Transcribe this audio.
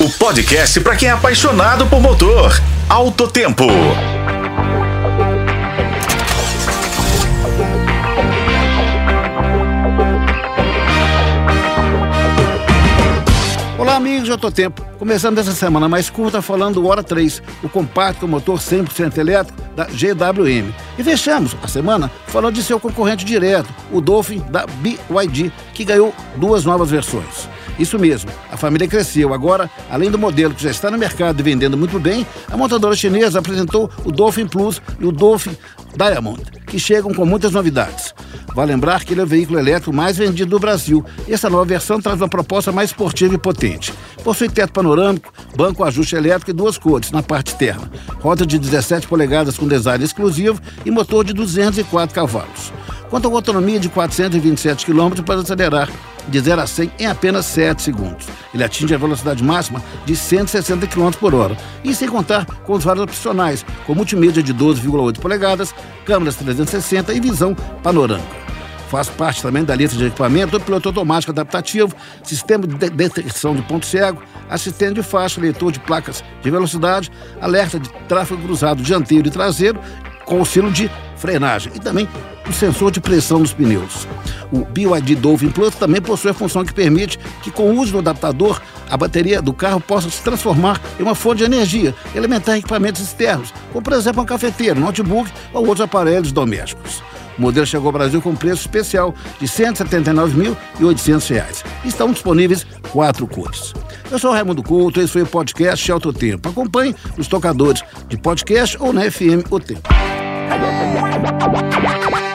o podcast para quem é apaixonado por motor. Alto Tempo. Olá, amigos de Autotempo. Começando essa semana mais curta falando do Hora 3, o compacto motor 100% elétrico da GWM. E fechamos a semana falando de seu concorrente direto, o Dolphin da BYD, que ganhou duas novas versões. Isso mesmo, a família cresceu. Agora, além do modelo que já está no mercado e vendendo muito bem, a montadora chinesa apresentou o Dolphin Plus e o Dolphin Diamond, que chegam com muitas novidades. Vale lembrar que ele é o veículo elétrico mais vendido do Brasil. Essa nova versão traz uma proposta mais esportiva e potente. Possui teto panorâmico, banco ajuste elétrico e duas cores na parte externa. Roda de 17 polegadas com design exclusivo e motor de 204 cavalos. Quanto à autonomia de 427 km para acelerar de 0 a 100 em apenas 7 segundos. Ele atinge a velocidade máxima de 160 km por hora. E sem contar com os vários opcionais, com multimídia de 12,8 polegadas, câmeras 360 e visão panorâmica. Faz parte também da lista de equipamento do piloto automático adaptativo, sistema de detecção de ponto cego, assistente de faixa, leitor de placas de velocidade, alerta de tráfego cruzado dianteiro e traseiro, com auxílio de frenagem e também o sensor de pressão nos pneus. O BYD Dolphin Plus também possui a função que permite que, com o uso do adaptador, a bateria do carro possa se transformar em uma fonte de energia e alimentar equipamentos externos, como por exemplo uma cafeteira, notebook ou outros aparelhos domésticos. O modelo chegou ao Brasil com preço especial de R$ 179.800. Estão disponíveis quatro cores. Eu sou Raimundo Couto, esse foi o podcast Alto Tempo. Acompanhe os tocadores de podcast ou na FM O Tempo. Yeah.